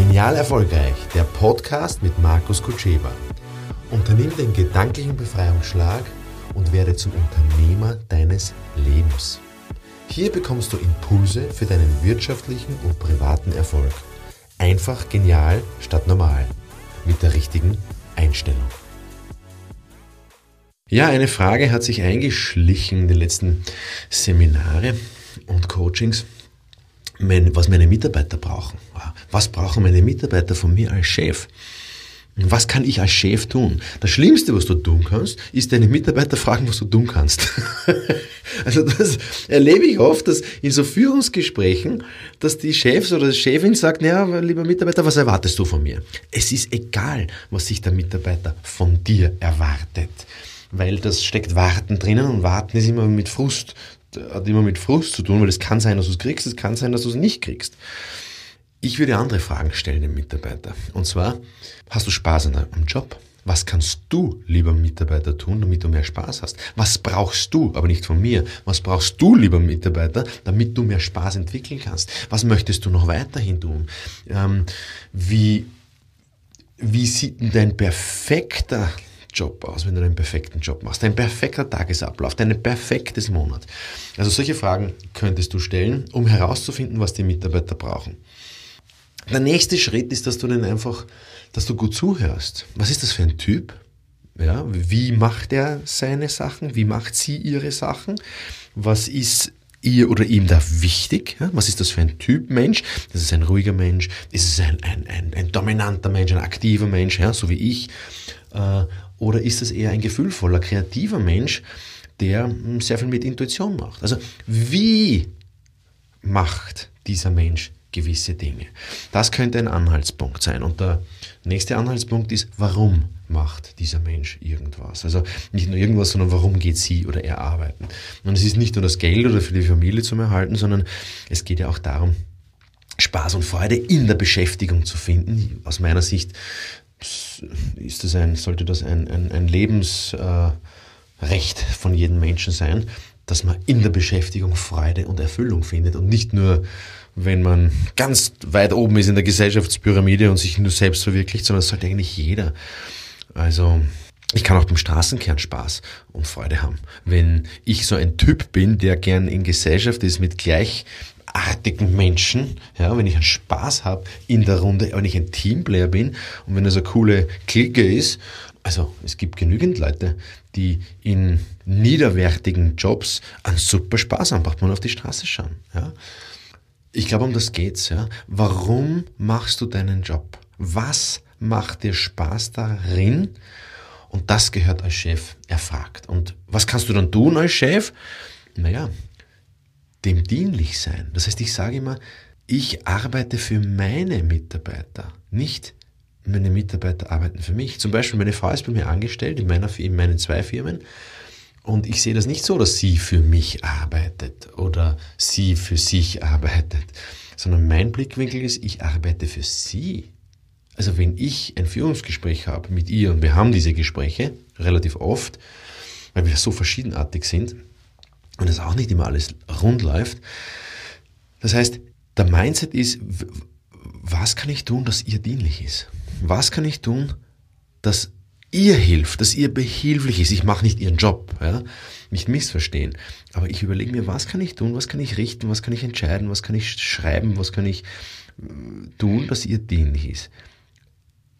Genial Erfolgreich, der Podcast mit Markus Kutscheba. Unternimm den gedanklichen Befreiungsschlag und werde zum Unternehmer deines Lebens. Hier bekommst du Impulse für deinen wirtschaftlichen und privaten Erfolg. Einfach genial statt normal. Mit der richtigen Einstellung. Ja, eine Frage hat sich eingeschlichen in den letzten Seminare und Coachings was meine Mitarbeiter brauchen. Was brauchen meine Mitarbeiter von mir als Chef? Was kann ich als Chef tun? Das Schlimmste, was du tun kannst, ist deine Mitarbeiter fragen, was du tun kannst. also das erlebe ich oft, dass in so Führungsgesprächen, dass die Chefs oder die Chefin sagt, ja, lieber Mitarbeiter, was erwartest du von mir? Es ist egal, was sich der Mitarbeiter von dir erwartet. Weil das steckt Warten drinnen und Warten ist immer mit Frust hat immer mit Frust zu tun, weil es kann sein, dass du es kriegst, es kann sein, dass du es nicht kriegst. Ich würde andere Fragen stellen dem Mitarbeiter. Und zwar, hast du Spaß an deinem Job? Was kannst du, lieber Mitarbeiter, tun, damit du mehr Spaß hast? Was brauchst du, aber nicht von mir, was brauchst du, lieber Mitarbeiter, damit du mehr Spaß entwickeln kannst? Was möchtest du noch weiterhin tun? Ähm, wie, wie sieht denn dein perfekter Job aus, wenn du einen perfekten Job machst? Dein perfekter Tagesablauf, dein perfektes Monat. Also solche Fragen könntest du stellen, um herauszufinden, was die Mitarbeiter brauchen. Der nächste Schritt ist, dass du dann einfach, dass du gut zuhörst. Was ist das für ein Typ? Ja, wie macht er seine Sachen? Wie macht sie ihre Sachen? Was ist ihr oder ihm da wichtig? Ja, was ist das für ein Typ Mensch? Das ist ein ruhiger Mensch, ist es ein, ein, ein, ein dominanter Mensch, ein aktiver Mensch, ja, so wie ich? Äh, oder ist es eher ein gefühlvoller, kreativer Mensch, der hm, sehr viel mit Intuition macht? Also wie macht dieser Mensch gewisse Dinge? Das könnte ein Anhaltspunkt sein. Und der nächste Anhaltspunkt ist, warum macht dieser Mensch irgendwas? Also nicht nur irgendwas, sondern warum geht sie oder er arbeiten? Und es ist nicht nur das Geld oder für die Familie zum Erhalten, sondern es geht ja auch darum, Spaß und Freude in der Beschäftigung zu finden. Aus meiner Sicht ist das ein, sollte das ein, ein, ein Lebensrecht von jedem Menschen sein, dass man in der Beschäftigung Freude und Erfüllung findet und nicht nur, wenn man ganz weit oben ist in der Gesellschaftspyramide und sich nur selbst verwirklicht, sondern das sollte eigentlich jeder. Also ich kann auch beim Straßenkern Spaß und Freude haben. Wenn ich so ein Typ bin, der gern in Gesellschaft ist mit gleich artigen Menschen, ja, wenn ich einen Spaß habe in der Runde, wenn ich ein Teamplayer bin und wenn es eine coole Clique ist, also es gibt genügend Leute, die in niederwertigen Jobs einen super Spaß haben, braucht man auf die Straße schauen. Ja. Ich glaube, um das geht's. Ja. Warum machst du deinen Job? Was macht dir Spaß darin? Und das gehört als Chef erfragt. Und was kannst du dann tun als Chef? Naja, dem dienlich sein. Das heißt, ich sage immer, ich arbeite für meine Mitarbeiter, nicht meine Mitarbeiter arbeiten für mich. Zum Beispiel, meine Frau ist bei mir angestellt in, meiner, in meinen zwei Firmen und ich sehe das nicht so, dass sie für mich arbeitet oder sie für sich arbeitet, sondern mein Blickwinkel ist, ich arbeite für sie. Also wenn ich ein Führungsgespräch habe mit ihr und wir haben diese Gespräche relativ oft, weil wir so verschiedenartig sind, und es auch nicht immer alles rund läuft. Das heißt, der Mindset ist, was kann ich tun, dass ihr dienlich ist? Was kann ich tun, dass ihr hilft, dass ihr behilflich ist? Ich mache nicht ihren Job, ja? nicht missverstehen. Aber ich überlege mir, was kann ich tun, was kann ich richten, was kann ich entscheiden, was kann ich schreiben, was kann ich äh, tun, dass ihr dienlich ist.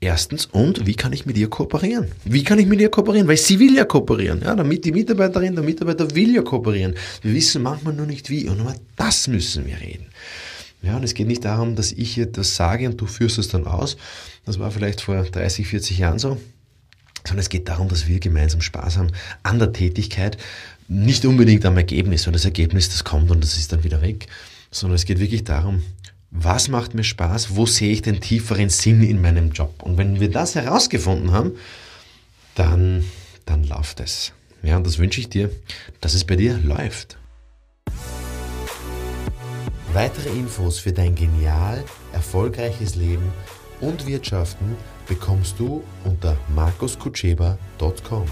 Erstens, und wie kann ich mit ihr kooperieren? Wie kann ich mit ihr kooperieren? Weil sie will ja kooperieren. Ja, damit die Mitarbeiterin, der Mitarbeiter will ja kooperieren. Wir wissen manchmal nur nicht wie. Und über das müssen wir reden. Ja, und es geht nicht darum, dass ich das sage und du führst es dann aus. Das war vielleicht vor 30, 40 Jahren so. Sondern es geht darum, dass wir gemeinsam Spaß haben an der Tätigkeit. Nicht unbedingt am Ergebnis. Und das Ergebnis, das kommt und das ist dann wieder weg. Sondern es geht wirklich darum, was macht mir Spaß, wo sehe ich den tieferen Sinn in meinem Job. Und wenn wir das herausgefunden haben, dann, dann läuft es. Ja, und das wünsche ich dir, dass es bei dir läuft. Weitere Infos für dein genial erfolgreiches Leben und Wirtschaften bekommst du unter markuskutscheba.com.